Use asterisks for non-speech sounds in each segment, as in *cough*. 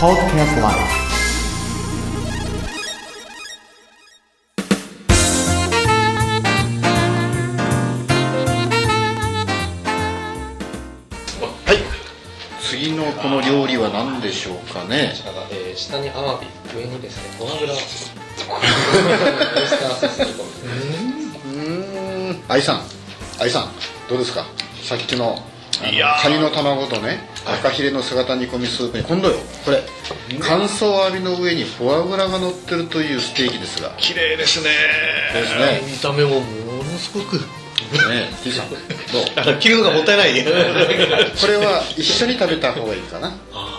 Podcast Life はい。次のこの料理は何でしょうかね？こちらが、えー下にアワビ上にですねフォアグラオイスターソース煮込みうーん。愛さん。愛さんどうですか？さっきのカニの卵とね赤ヒレの姿煮込みスープに今度よ。これ乾燥アワビの上にフォアグラが乗ってるというステーキですが。綺麗ですね。ですね。見た目もものすごく。ね T さん。どう？*laughs* 切るのがもったいない。*laughs* これは一緒に食べた方がいいかな。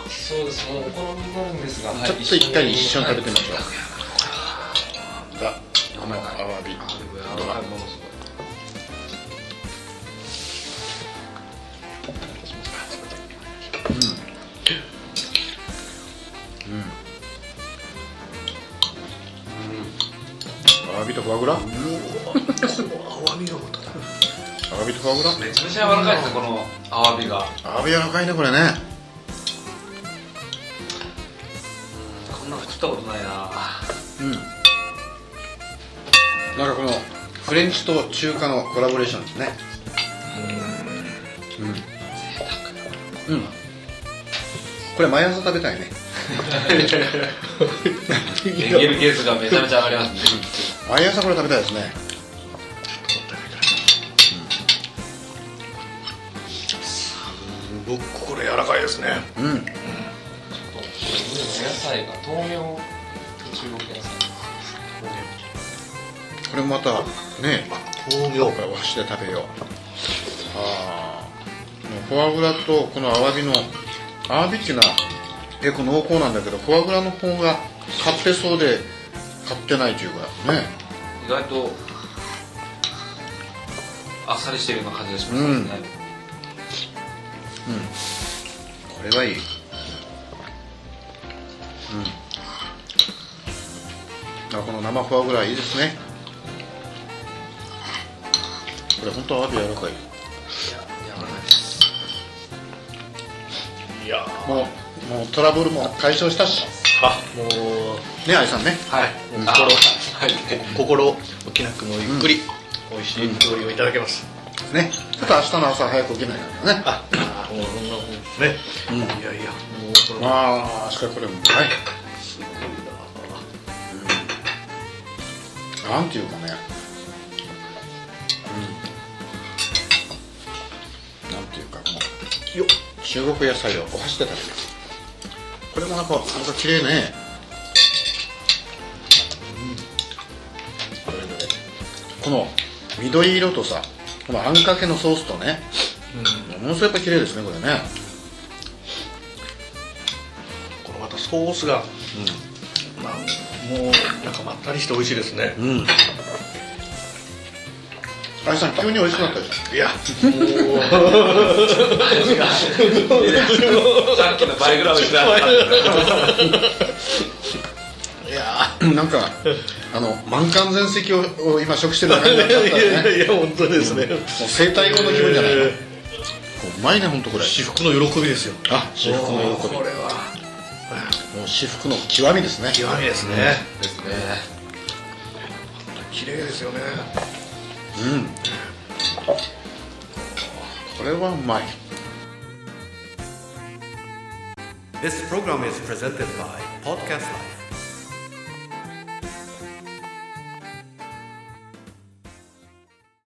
そうですもうお好みになるんですが、はいちょっと一回一緒に食べてみましょう。はい。がアワビ。どうだ？はいものすごいアワビとフォアグラ？アワビがまただアワビとフォアグラ？めちゃめちゃ柔らかいですねこのアワビが。アワビ柔らかいねこれね。こんなの食ったことないな。うん。なんかこのフレンチと中華のコラボレーションですね。うん。うん。これ毎朝食べたいね *laughs* エンゲル係数がめちゃめちゃ上がりますね。毎朝これ食べたいですね僕これ柔らかいですねうん。お野菜が豆苗中国野菜これもまたね豆苗これお箸で食べようああフォアグラとこのアワビのアワビっていうのは結構濃厚なんだけどフォアグラの方が買ってそうで買ってないというかね。意外とあっさりしてるような感じがしますね、うん。これはいい。うん。あこの生フォアグラいいですね。これ本当アワビ柔らかいや。もうもうトラブルも解消したし。あ。もうね愛さんね。はい。心。はい。心置きなくもゆっくり美味しい料理をいただけます。ね。ちょっと明日の朝早く起きないからね。あもうそんなもんね。うん。いやいやもうこれはああしかしこれもはい。すごいな。なんていうかね。うん。なんていうかこのよっ中国野菜をお箸で食べるこれもなんかなんか綺麗ね。これこれこの緑色とさこのあんかけのソースとね。ものすごいやっぱ綺麗ですねこれね。このまたソースが、なん。もうなんかまったりして美味しいですね、うんあれさん急に美味しくなったでしいや。さっきの倍ぐらい美味しくなったいやょなんかあの満館全席をを今食してる感じだったいねやいや本当ですね、もう生体後の気分じゃないの、えうまいね本当これ。至福の喜びですよ。あ至福の喜び。これはもう至福の極みですね。極みですね、ですね。綺麗ですよねうんこれはうまい This program is presented by Podcast Life